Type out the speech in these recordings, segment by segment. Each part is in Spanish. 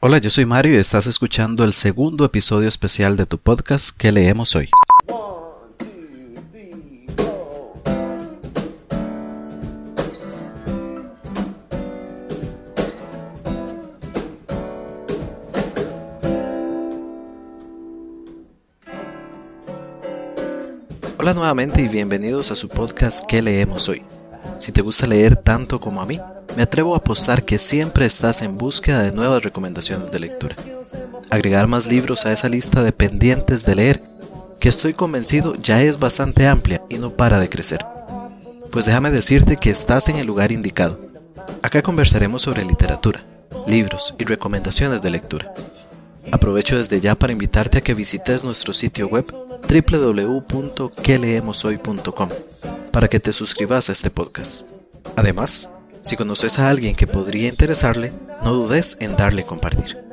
Hola, yo soy Mario y estás escuchando el segundo episodio especial de tu podcast que leemos hoy. Hola nuevamente y bienvenidos a su podcast que leemos hoy. Si te gusta leer tanto como a mí, me atrevo a apostar que siempre estás en búsqueda de nuevas recomendaciones de lectura. Agregar más libros a esa lista de pendientes de leer, que estoy convencido ya es bastante amplia y no para de crecer. Pues déjame decirte que estás en el lugar indicado. Acá conversaremos sobre literatura, libros y recomendaciones de lectura. Aprovecho desde ya para invitarte a que visites nuestro sitio web www.queleemoshoy.com para que te suscribas a este podcast. Además, si conoces a alguien que podría interesarle, no dudes en darle compartir.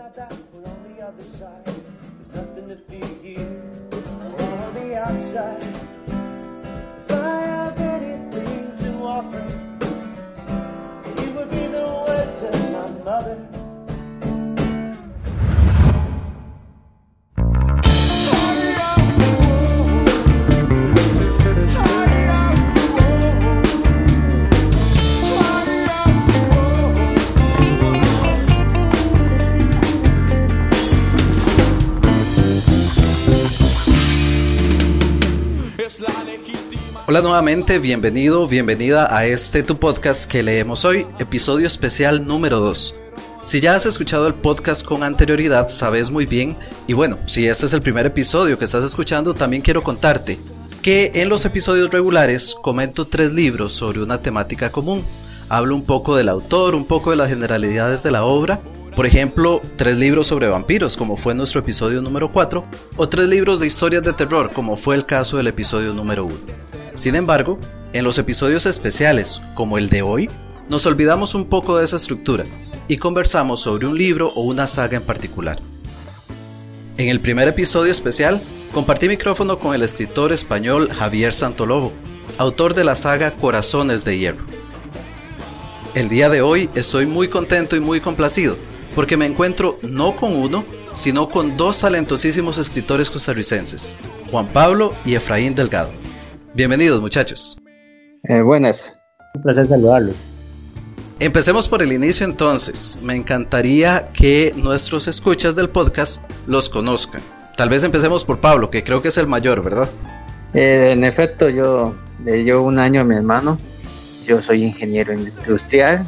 Hola nuevamente, bienvenido, bienvenida a este tu podcast que leemos hoy, episodio especial número 2. Si ya has escuchado el podcast con anterioridad, sabes muy bien, y bueno, si este es el primer episodio que estás escuchando, también quiero contarte que en los episodios regulares comento tres libros sobre una temática común. Hablo un poco del autor, un poco de las generalidades de la obra por ejemplo, tres libros sobre vampiros, como fue nuestro episodio número 4, o tres libros de historias de terror, como fue el caso del episodio número 1. Sin embargo, en los episodios especiales, como el de hoy, nos olvidamos un poco de esa estructura y conversamos sobre un libro o una saga en particular. En el primer episodio especial, compartí micrófono con el escritor español Javier Santolobo, autor de la saga Corazones de Hierro. El día de hoy estoy muy contento y muy complacido porque me encuentro no con uno, sino con dos talentosísimos escritores costarricenses, Juan Pablo y Efraín Delgado. Bienvenidos muchachos. Eh, buenas, un placer saludarlos. Empecemos por el inicio entonces. Me encantaría que nuestros escuchas del podcast los conozcan. Tal vez empecemos por Pablo, que creo que es el mayor, ¿verdad? Eh, en efecto, yo llevo un año a mi hermano. Yo soy ingeniero industrial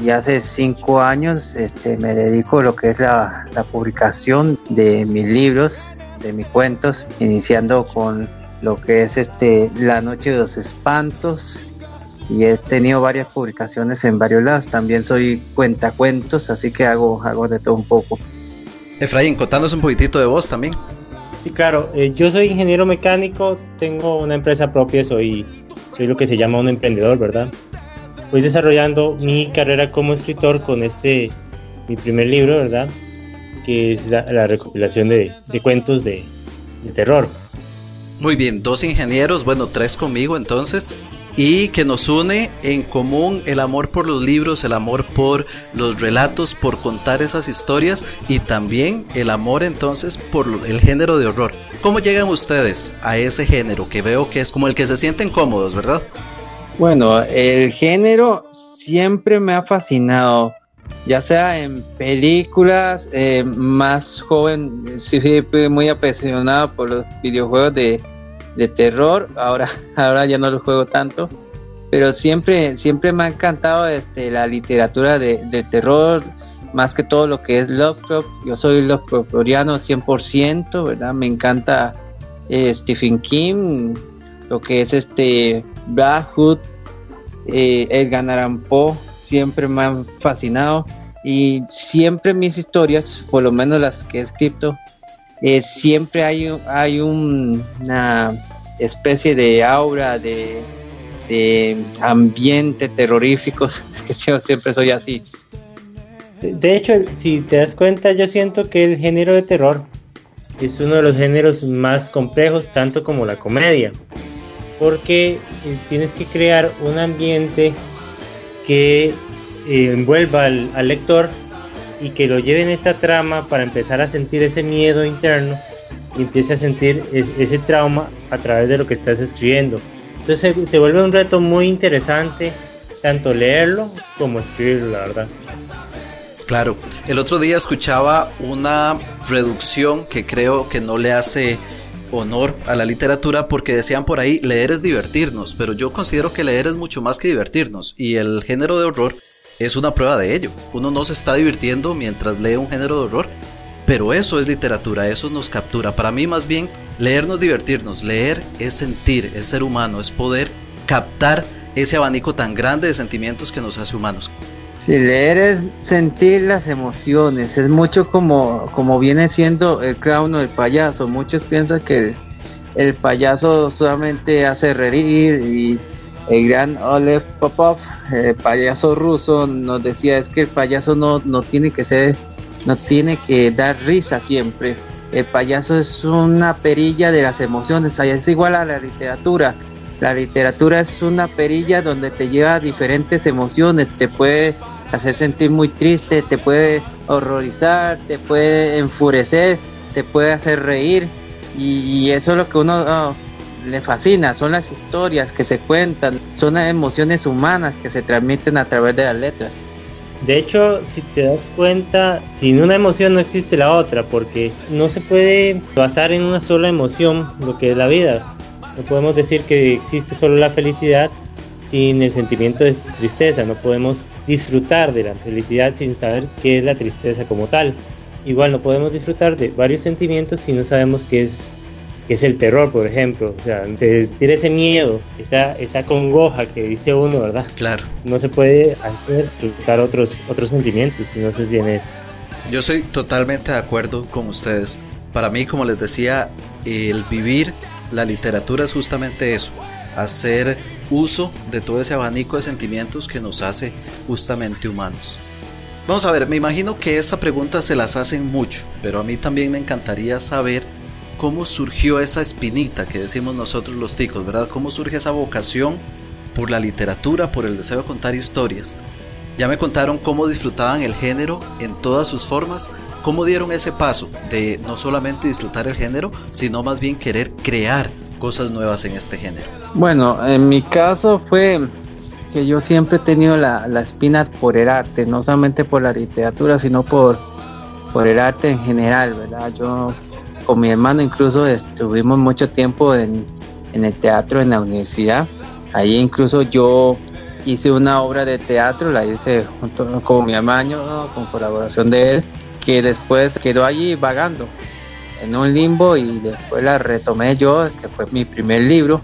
y hace cinco años este, me dedico a lo que es la, publicación de mis libros, de mis cuentos, iniciando con lo que es este La Noche de los Espantos y he tenido varias publicaciones en varios lados. También soy cuentacuentos, así que hago, hago de todo un poco. Efraín, contanos un poquitito de vos también. Sí, claro. Eh, yo soy ingeniero mecánico, tengo una empresa propia, soy, soy lo que se llama un emprendedor, ¿verdad? Voy desarrollando mi carrera como escritor con este, mi primer libro, ¿verdad? Que es la, recopilación de, cuentos de, de terror. Muy bien, dos ingenieros, bueno, tres conmigo entonces y que nos une en común el amor por los libros, el amor por los relatos, por contar esas historias y también el amor entonces por el género de horror. ¿Cómo llegan ustedes a ese género que veo que es como el que se sienten cómodos, verdad? Bueno, el género siempre me ha fascinado, ya sea en películas, eh, más joven, siempre muy apasionado por los videojuegos de, terror, ahora, ahora ya no los juego tanto, pero siempre, siempre me ha encantado este, la literatura de, terror, más que todo lo que es Lovecraft, yo soy Lovecraftiano 100%, ¿verdad? Me encanta eh, Stephen King, lo que es este Blackwood, eh, Edgar Allan Poe, siempre me han fascinado y siempre mis historias, por lo menos las que he escrito, eh, siempre hay, hay una especie de aura, de, ambiente terrorífico, es que siempre soy así. De hecho, si te das cuenta, yo siento que el género de terror es uno de los géneros más complejos, tanto como la comedia porque eh, tienes que crear un ambiente que eh, envuelva al, lector y que lo lleve en esta trama para empezar a sentir ese miedo interno y empiece a sentir ese trauma a través de lo que estás escribiendo. Entonces se, vuelve un reto muy interesante, tanto leerlo como escribirlo, la verdad. Claro, el otro día escuchaba una reducción que creo que no le hace honor a la literatura porque decían por ahí leer es divertirnos, pero yo considero que leer es mucho más que divertirnos y el género de horror es una prueba de ello. Uno no se está divirtiendo mientras lee un género de horror, pero eso es literatura, eso nos captura. Para mí más bien leer no es divertirnos, leer es sentir, es ser humano, es poder captar ese abanico tan grande de sentimientos que nos hace humanos. Sí, leer es sentir las emociones, es mucho como, como viene siendo el clown o el payaso. Muchos piensan que el, payaso solamente hace reír y el gran Olev Popov, el payaso ruso, nos decía es que el payaso no, no tiene que ser, no tiene que dar risa siempre. El payaso es una perilla de las emociones, es igual a la literatura. La literatura es una perilla donde te lleva diferentes emociones, te puede hacer sentir muy triste, te puede horrorizar, te puede enfurecer, te puede hacer reír y, eso es lo que uno oh, le fascina, son las historias que se cuentan, son las emociones humanas que se transmiten a través de las letras. De hecho, si te das cuenta, sin una emoción no existe la otra, porque no se puede basar en una sola emoción lo que es la vida. No podemos decir que existe solo la felicidad sin el sentimiento de tristeza, no podemos disfrutar de la felicidad sin saber qué es la tristeza como tal. Igual no podemos disfrutar de varios sentimientos si no sabemos qué es, qué es el terror, por ejemplo. O sea, sentir ese miedo, esa, esa congoja que dice uno, ¿verdad? Claro. No se puede hacer disfrutar otros, otros sentimientos si no se tiene eso. Yo soy totalmente de acuerdo con ustedes. Para mí, como les decía, el vivir la literatura es justamente eso, hacer uso de todo ese abanico de sentimientos que nos hace justamente humanos. Vamos a ver, me imagino que esta pregunta se las hacen mucho, pero a mí también me encantaría saber cómo surgió esa espinita que decimos nosotros los ticos, ¿verdad? ¿Cómo surge esa vocación por la literatura, por el deseo de contar historias? Ya me contaron cómo disfrutaban el género en todas sus formas, cómo dieron ese paso de no solamente disfrutar el género, sino más bien querer crear cosas nuevas en este género? Bueno, en mi caso fue que yo siempre he tenido la, espina por el arte, no solamente por la literatura, sino por, por el arte en general, ¿verdad? Yo con mi hermano incluso estuvimos mucho tiempo en, el teatro en la universidad. Ahí incluso yo hice una obra de teatro, la hice junto con mi hermano, con colaboración de él, que después quedó allí vagando en un limbo y después la retomé yo, que fue mi primer libro.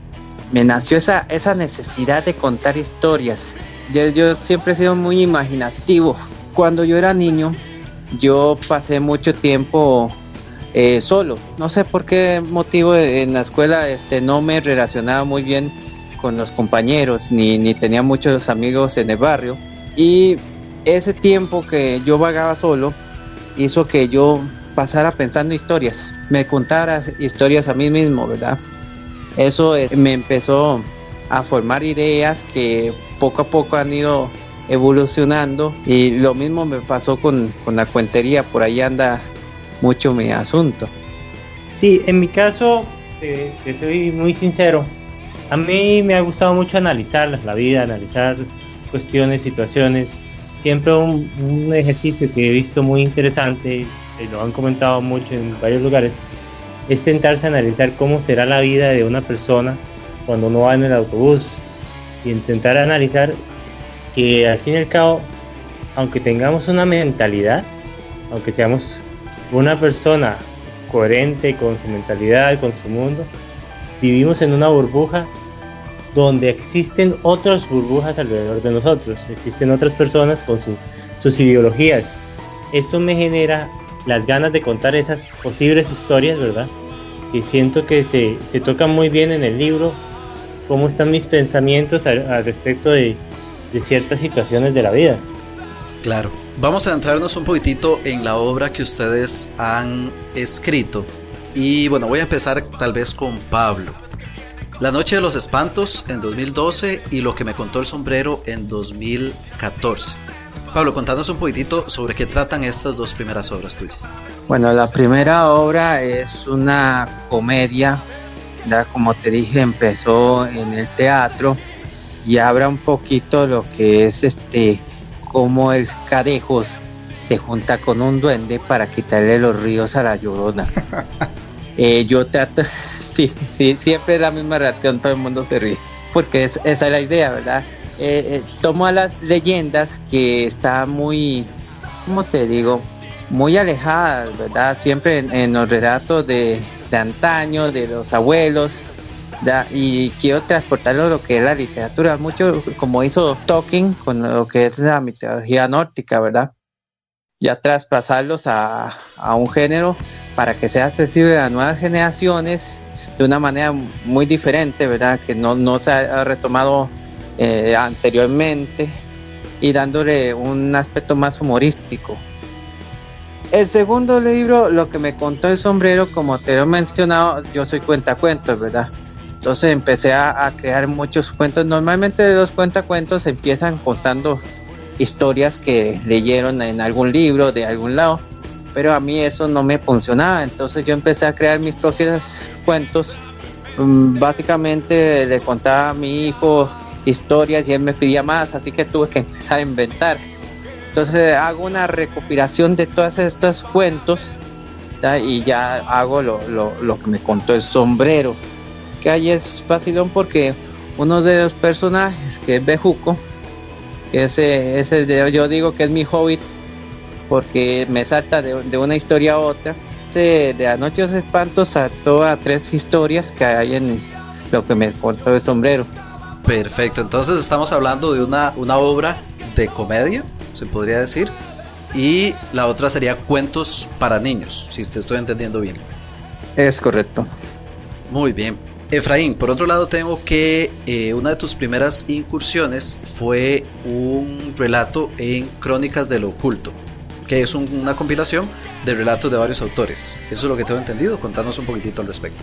Me nació esa, esa necesidad de contar historias. Yo, siempre he sido muy imaginativo. Cuando yo era niño, yo pasé mucho tiempo eh, solo. No sé por qué motivo en la escuela este, no me relacionaba muy bien con los compañeros, ni, ni tenía muchos amigos en el barrio. Y ese tiempo que yo vagaba solo hizo que yo pasara pensando historias, me contara historias a mí mismo, ¿verdad? Eso eh, me empezó a formar ideas que poco a poco han ido evolucionando y lo mismo me pasó con, la cuentería, por ahí anda mucho mi asunto. Sí, en mi caso, eh, soy muy sincero, a mí me ha gustado mucho analizar la vida, analizar cuestiones, situaciones. Siempre un, un ejercicio que he visto muy interesante y lo han comentado mucho en varios lugares, es sentarse a analizar cómo será la vida de una persona cuando no va en el autobús y intentar analizar que al fin y al cabo, aunque tengamos una mentalidad, aunque seamos una persona coherente con su mentalidad, con su mundo, vivimos en una burbuja donde existen otras burbujas alrededor de nosotros, existen otras personas con sus ideologías. Esto me genera las ganas de contar esas posibles historias, ¿verdad? Y siento que se, se tocan muy bien en el libro, cómo están mis pensamientos al, respecto de, de ciertas situaciones de la vida. Claro. Vamos a entrarnos un poquitito en la obra que ustedes han escrito. Y bueno, voy a empezar tal vez con Pablo. La Noche de los Espantos en 2012 y Lo que me contó el sombrero en 2014. Pablo, contanos un poquitito sobre qué tratan estas dos primeras obras tuyas. Bueno, la primera obra es una comedia, ya como te dije, empezó en el teatro y habla un poquito lo que es este, cómo el Cadejos se junta con un duende para quitarle los ríos a la llorona. Eh, yo trato, sí, sí, siempre es la misma reacción, todo el mundo se ríe, porque esa es la idea, ¿verdad? Eh, eh, tomo a las leyendas que están muy, ¿cómo te digo? Muy alejadas, ¿verdad? Siempre en, los relatos de, de, antaño, de los abuelos, y quiero transportarlo a lo que es la literatura, mucho como hizo Tolkien con lo que es la mitología nórdica, ¿verdad? Ya traspasarlos a, a un género para que sea accesible a nuevas generaciones de una manera muy diferente, ¿verdad? Que no, no se ha retomado eh, anteriormente y dándole un aspecto más humorístico. El segundo libro, lo que me contó el sombrero, como te lo he mencionado, yo soy cuentacuentos, ¿verdad? Entonces empecé a, a crear muchos cuentos. Normalmente los cuentacuentos empiezan contando historias que leyeron en algún libro, de algún lado pero a mí eso no me funcionaba, entonces yo empecé a crear mis propios cuentos. Mm, básicamente le contaba a mi hijo historias y él me pedía más, así que tuve que empezar a inventar. Entonces hago una recopilación de todos estos cuentos y ya hago lo, que me contó el sombrero. Que ahí es facilón porque uno de los personajes, que es Bejuco, ese, ese yo digo que es mi hobbit, porque me salta de, una historia a otra. De, de Anoche los Espantos saltó a tres historias que hay en lo que me contó el sombrero. Perfecto, entonces estamos hablando de una, una obra de comedia, se podría decir, y la otra sería cuentos para niños, si te estoy entendiendo bien. Es correcto. Muy bien. Efraín, por otro lado tengo que eh, una de tus primeras incursiones fue un relato en Crónicas del Oculto que es una compilación de relatos de varios autores. Eso es lo que tengo entendido. Contanos un poquitito al respecto.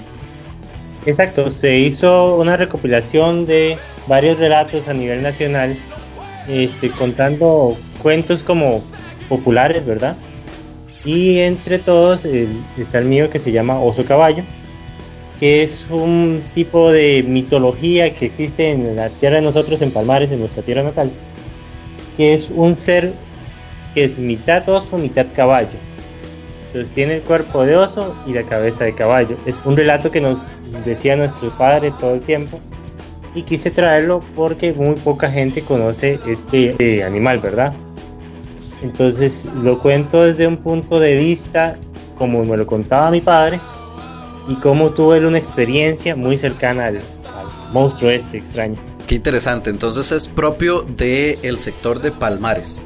Exacto, se hizo una recopilación de varios relatos a nivel nacional, este, contando cuentos como populares, ¿verdad? Y entre todos está el mío que se llama Oso Caballo, que es un tipo de mitología que existe en la tierra de nosotros, en Palmares, en nuestra tierra natal, que es un ser que es mitad oso, mitad caballo. Entonces tiene el cuerpo de oso y la cabeza de caballo. Es un relato que nos decía nuestro padre todo el tiempo y quise traerlo porque muy poca gente conoce este eh, animal, ¿verdad? Entonces lo cuento desde un punto de vista como me lo contaba mi padre y cómo tuve una experiencia muy cercana al, monstruo este extraño. Qué interesante, entonces es propio del sector de Palmares.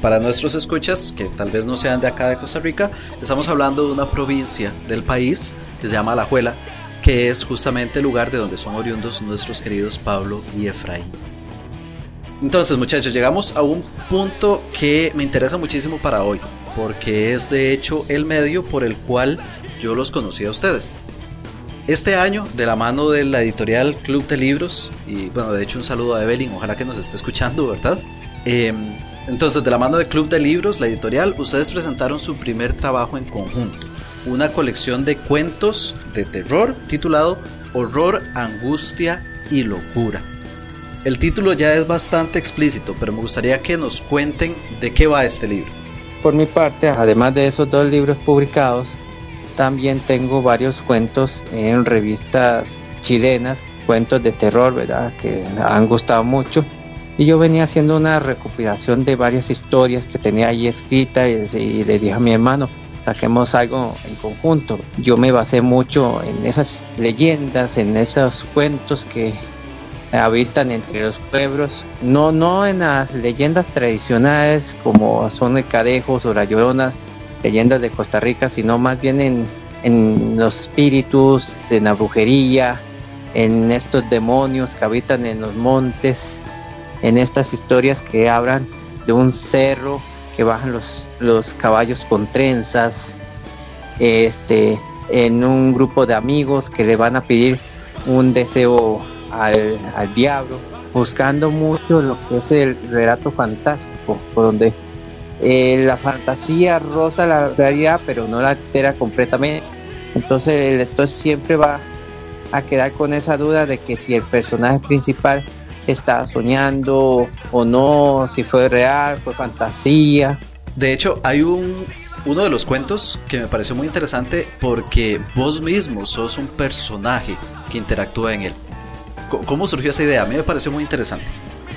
Para nuestros escuchas, que tal vez no sean de acá de Costa Rica, estamos hablando de una provincia del país que se llama Alajuela, que es justamente el lugar de donde son oriundos nuestros queridos Pablo y Efraín. Entonces muchachos, llegamos a un punto que me interesa muchísimo para hoy, porque es de hecho el medio por el cual yo los conocí a ustedes. Este año, de la mano de la editorial Club de Libros, y bueno, de hecho un saludo a Evelyn, ojalá que nos esté escuchando, ¿verdad? Eh, entonces, de la mano de Club de Libros, la editorial, ustedes presentaron su primer trabajo en conjunto, una colección de cuentos de terror titulado Horror, Angustia y Locura. El título ya es bastante explícito, pero me gustaría que nos cuenten de qué va este libro. Por mi parte, además de esos dos libros publicados, también tengo varios cuentos en revistas chilenas, cuentos de terror, ¿verdad? Que han gustado mucho y yo venía haciendo una recopilación de varias historias que tenía ahí escritas y, le dije a mi hermano, saquemos algo en conjunto. Yo me basé mucho en esas leyendas, en esos cuentos que habitan entre los pueblos, no, no en las leyendas tradicionales como son el Cadejos o la Llorona, leyendas de Costa Rica, sino más bien en, en los espíritus, en la brujería, en estos demonios que habitan en los montes, en estas historias que hablan de un cerro que bajan los, los caballos con trenzas, este, en un grupo de amigos que le van a pedir un deseo al, al diablo buscando mucho lo que es el relato fantástico, por donde eh, la fantasía roza la realidad, pero no la altera completamente. Entonces el lector siempre va a quedar con esa duda de que si el personaje principal está soñando o no, si fue real, fue fantasía. De hecho, hay un uno de los cuentos que me pareció muy interesante porque vos mismo sos un personaje que interactúa en él. ¿Cómo surgió esa idea? A mí me pareció muy interesante.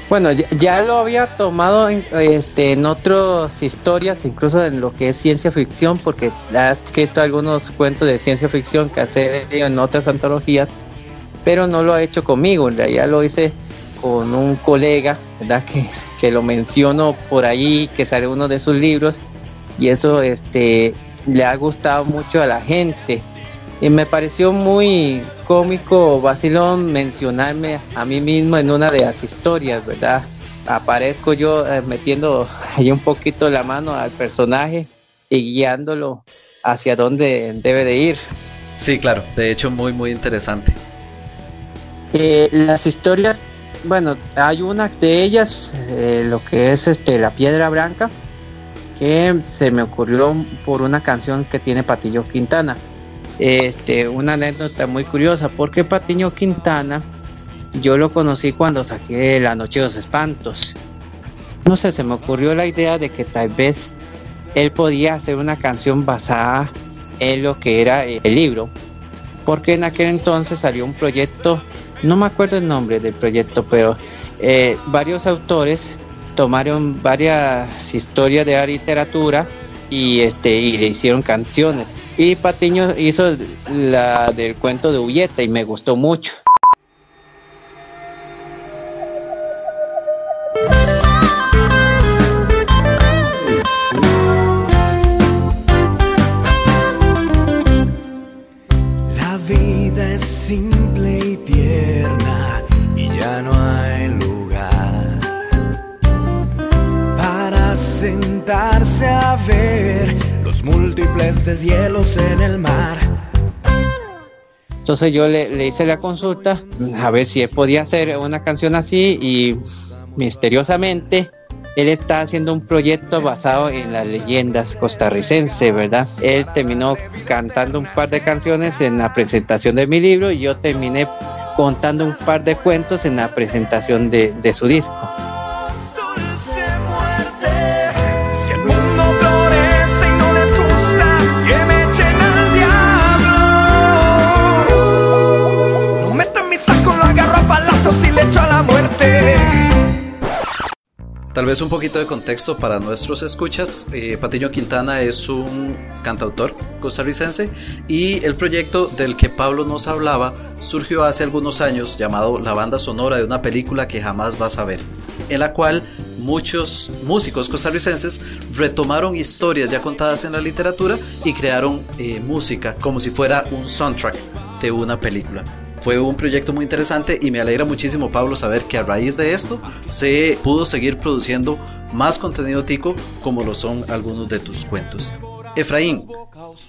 Bueno, ya, lo había tomado en, este, en otras historias, incluso en lo que es ciencia ficción, porque ha escrito algunos cuentos de ciencia ficción que hace en otras antologías, pero no lo ha hecho conmigo, en realidad lo hice con un colega, ¿verdad? Que, que lo menciono por ahí, que sale uno de sus libros, y eso este, le ha gustado mucho a la gente. Y me pareció muy cómico, vacilón, mencionarme a mí mismo en una de las historias, ¿verdad? Aparezco yo eh, metiendo ahí un poquito la mano al personaje y guiándolo hacia dónde debe de ir. Sí, claro, de hecho muy, muy interesante. Eh, las historias, bueno, hay una de ellas, eh, lo que es este La Piedra Blanca, que se me ocurrió por una canción que tiene Patillo Quintana. Este, una anécdota muy curiosa, porque Patiño Quintana yo lo conocí cuando saqué La Noche de los Espantos. No sé, se me ocurrió la idea de que tal vez él podía hacer una canción basada en lo que era el libro, porque en aquel entonces salió un proyecto, no me acuerdo el nombre del proyecto, pero eh, varios autores tomaron varias historias de la literatura y este y le hicieron canciones. Y Patiño hizo la del cuento de Ulleta y me gustó mucho. Entonces yo le, hice la consulta a ver si él podía hacer una canción así y misteriosamente él está haciendo un proyecto basado en las leyendas costarricenses, ¿verdad? Él terminó cantando un par de canciones en la presentación de mi libro y yo terminé contando un par de cuentos en la presentación de, su disco. Tal vez un poquito de contexto para nuestros escuchas. Eh, Patiño Quintana es un cantautor costarricense y el proyecto del que Pablo nos hablaba surgió hace algunos años llamado La banda sonora de una película que jamás vas a ver, en la cual muchos músicos costarricenses retomaron historias ya contadas en la literatura y crearon eh, música como si fuera un soundtrack de una película. Fue un proyecto muy interesante y me alegra muchísimo, Pablo, saber que a raíz de esto se pudo seguir produciendo más contenido tico como lo son algunos de tus cuentos. Efraín,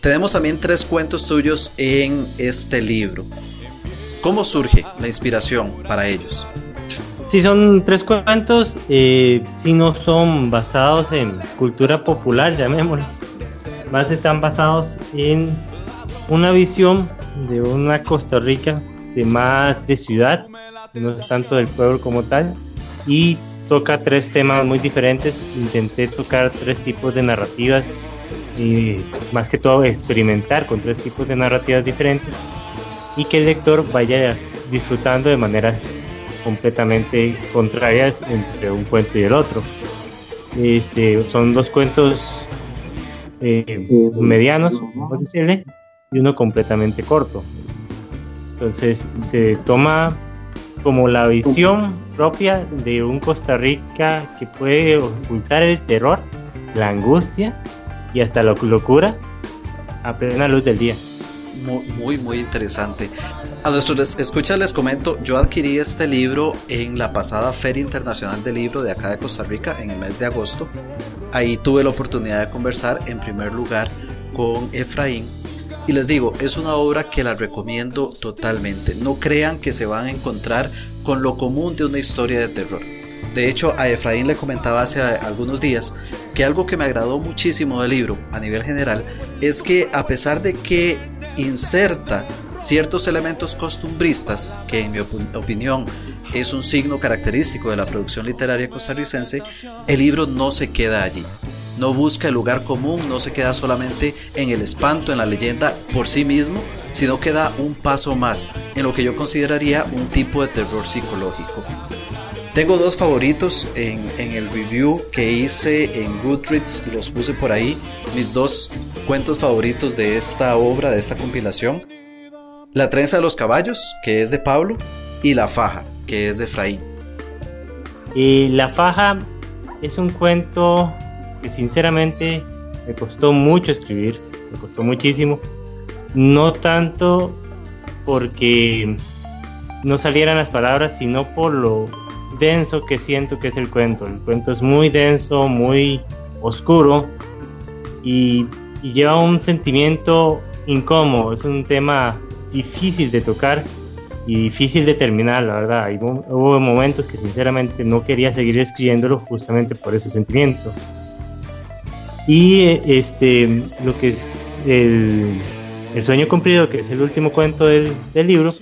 tenemos también tres cuentos tuyos en este libro. ¿Cómo surge la inspiración para ellos? Sí, son tres cuentos, eh, si no son basados en cultura popular, llamémoslo. Más están basados en una visión de una Costa Rica de más de ciudad, no es tanto del pueblo como tal, y toca tres temas muy diferentes. Intenté tocar tres tipos de narrativas y más que todo experimentar con tres tipos de narrativas diferentes y que el lector vaya disfrutando de maneras completamente contrarias entre un cuento y el otro. Este, son dos cuentos eh, medianos, decirle, y uno completamente corto. Entonces se toma como la visión propia de un Costa Rica que puede ocultar el terror, la angustia y hasta la locura a plena luz del día. Muy, muy, interesante. A nuestros escuchas les comento, yo adquirí este libro en la pasada Feria Internacional del Libro de acá de Costa Rica en el mes de agosto. Ahí tuve la oportunidad de conversar en primer lugar con Efraín Y les digo, es una obra que la recomiendo totalmente. No crean que se van a encontrar con lo común de una historia de terror. De hecho, a Efraín le comentaba hace algunos días que algo que me agradó muchísimo del libro a nivel general es que a pesar de que inserta ciertos elementos costumbristas, que en mi opinión es un signo característico de la producción literaria costarricense, el libro no se queda allí. No busca el lugar común, no se queda solamente en el espanto, en la leyenda por sí mismo, sino que da un paso más en lo que yo consideraría un tipo de terror psicológico. Tengo dos favoritos en, el review que hice en Goodreads, los puse por ahí, mis dos cuentos favoritos de esta obra, de esta compilación. La trenza de los caballos, que es de Pablo, y La faja, que es de Efraín. Y La faja es un cuento que sinceramente me costó mucho escribir, me costó muchísimo. No tanto porque no salieran las palabras, sino por lo denso que siento que es el cuento. El cuento es muy denso, muy oscuro y, lleva un sentimiento incómodo. Es un tema difícil de tocar y difícil de terminar, la verdad. hubo momentos que sinceramente no quería seguir escribiéndolo justamente por ese sentimiento. Y este, lo que es el, sueño cumplido, que es el último cuento del, del libro,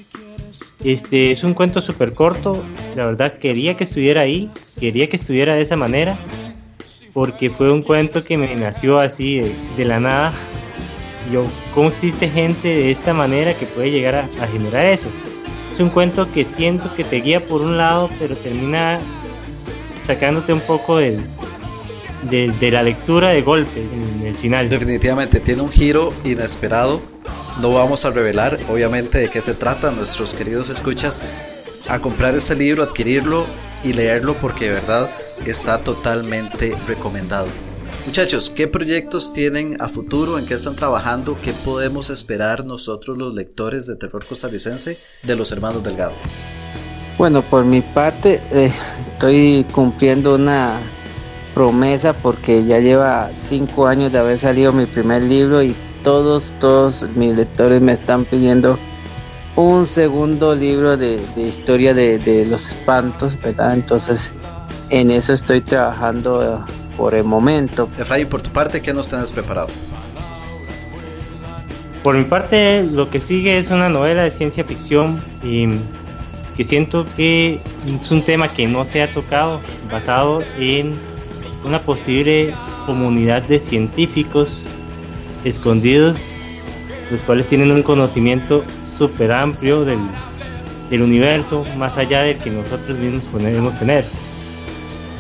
este es un cuento súper corto. La verdad, quería que estuviera ahí, quería que estuviera de esa manera, porque fue un cuento que me nació así de, la nada. Yo, ¿cómo existe gente de esta manera que puede llegar a, generar eso? Es un cuento que siento que te guía por un lado, pero termina sacándote un poco de, de la lectura de golpe en el final. Definitivamente tiene un giro inesperado no vamos a revelar, obviamente, de qué se trata, nuestros queridos escuchas, a comprar este libro, adquirirlo y leerlo porque de verdad está totalmente recomendado. Muchachos, ¿qué proyectos tienen a futuro? ¿En qué están trabajando? ¿Qué podemos esperar nosotros los lectores de terror costarricense de los hermanos Delgado? Bueno, por mi parte eh, estoy cumpliendo una promesa porque ya lleva cinco años de haber salido mi primer libro y todos, todos mis lectores me están pidiendo un segundo libro de, historia de, los espantos, ¿verdad? Entonces, en eso estoy trabajando por el momento. Efraín, por tu parte, ¿qué nos tienes preparado? Por mi parte, lo que sigue es una novela de ciencia ficción y que siento que es un tema que no se ha tocado, basado en una posible comunidad de científicos escondidos, los cuales tienen un conocimiento súper amplio del, universo, más allá del que nosotros mismos podemos tener.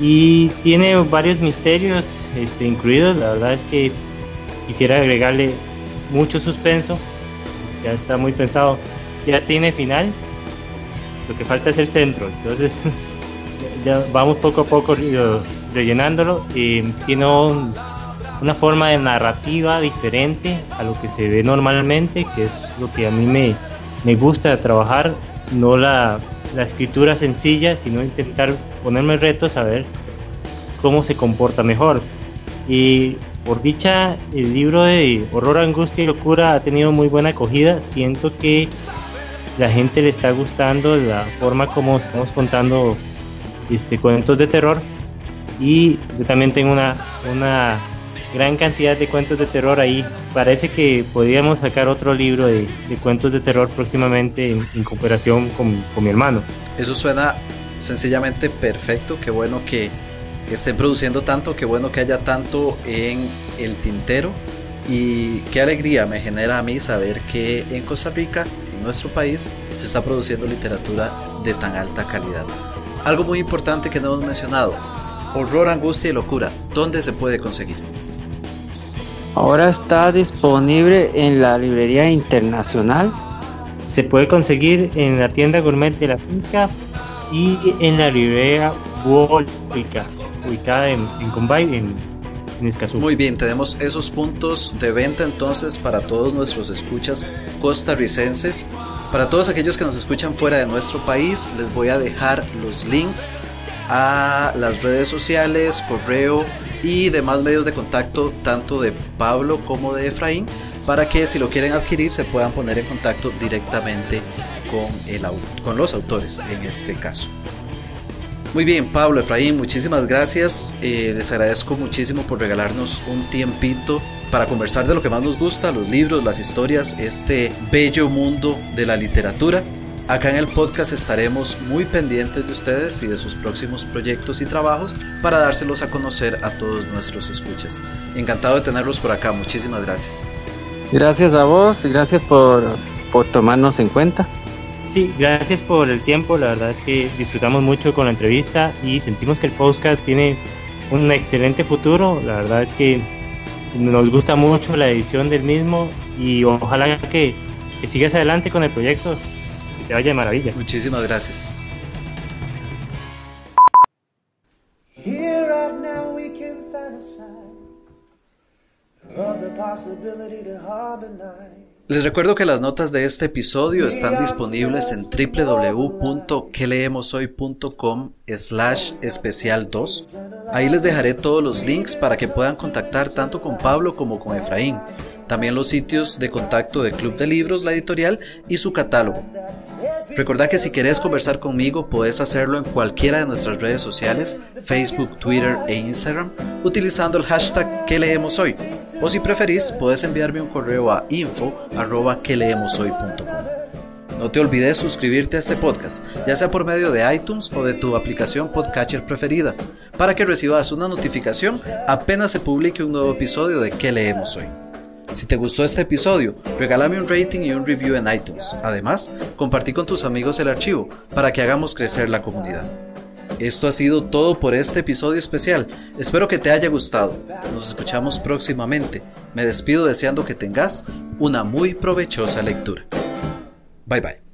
Y tiene varios misterios este, incluidos, la verdad es que quisiera agregarle mucho suspenso, ya está muy pensado, ya tiene final, lo que falta es el centro, entonces ya vamos poco a poco rellenándolo y tiene un una forma de narrativa diferente a lo que se ve normalmente, que es lo que a mí me, me gusta trabajar, no la, la escritura sencilla, sino intentar ponerme retos a ver cómo se comporta mejor. Y por dicha, el libro de Horror, Angustia y Locura ha tenido muy buena acogida. Siento que la gente le está gustando la forma como estamos contando este, cuentos de terror. Y yo también tengo una, una gran cantidad de cuentos de terror ahí. Parece que podríamos sacar otro libro de, cuentos de terror próximamente en, cooperación con, con, mi hermano. Eso suena sencillamente perfecto. Qué bueno que estén produciendo tanto, qué bueno que haya tanto en el tintero. Y qué alegría me genera a mí saber que en Costa Rica, en nuestro país, se está produciendo literatura de tan alta calidad. Algo muy importante que no hemos mencionado, horror, angustia y locura, ¿dónde se puede conseguir? Ahora está disponible en la librería internacional. Se puede conseguir en la tienda gourmet de la finca y en la librería Wólica, ubicada en, en en, en Escazú. Muy bien, tenemos esos puntos de venta entonces para todos nuestros escuchas costarricenses. Para todos aquellos que nos escuchan fuera de nuestro país, les voy a dejar los links a las redes sociales, correo y demás medios de contacto tanto de Pablo como de Efraín para que si lo quieren adquirir se puedan poner en contacto directamente con, el, con los autores en este caso. Muy bien, Pablo, Efraín, muchísimas gracias. Eh, les agradezco muchísimo por regalarnos un tiempito para conversar de lo que más nos gusta, los libros, las historias, este bello mundo de la literatura. Acá en el podcast estaremos muy pendientes de ustedes y de sus próximos proyectos y trabajos para dárselos a conocer a todos nuestros escuchas. Encantado de tenerlos por acá, muchísimas gracias. Gracias a vos y gracias por, por tomarnos en cuenta. Sí, gracias por el tiempo. La verdad es que disfrutamos mucho con la entrevista y sentimos que el podcast tiene un excelente futuro. La verdad es que nos gusta mucho la edición del mismo y ojalá que, que sigas adelante con el proyecto te vaya de maravilla. Muchísimas gracias. Les recuerdo que las notas de este episodio están disponibles en www.queleemoshoy.com slash especial 2. Ahí les dejaré todos los links para que puedan contactar tanto con Pablo como con Efraín. También los sitios de contacto de Club de Libros, la editorial y su catálogo. Recordad que si querés conversar conmigo puedes hacerlo en cualquiera de nuestras redes sociales, Facebook, Twitter e Instagram, utilizando el hashtag que leemos hoy. O si preferís, puedes enviarme un correo a info No te olvides suscribirte a este podcast, ya sea por medio de iTunes o de tu aplicación podcatcher preferida, para que recibas una notificación apenas se publique un nuevo episodio de ¿Qué leemos hoy? Si te gustó este episodio, regálame un rating y un review en iTunes. Además, compartí con tus amigos el archivo para que hagamos crecer la comunidad. Esto ha sido todo por este episodio especial. Espero que te haya gustado. Nos escuchamos próximamente. Me despido deseando que tengas una muy provechosa lectura. Bye bye.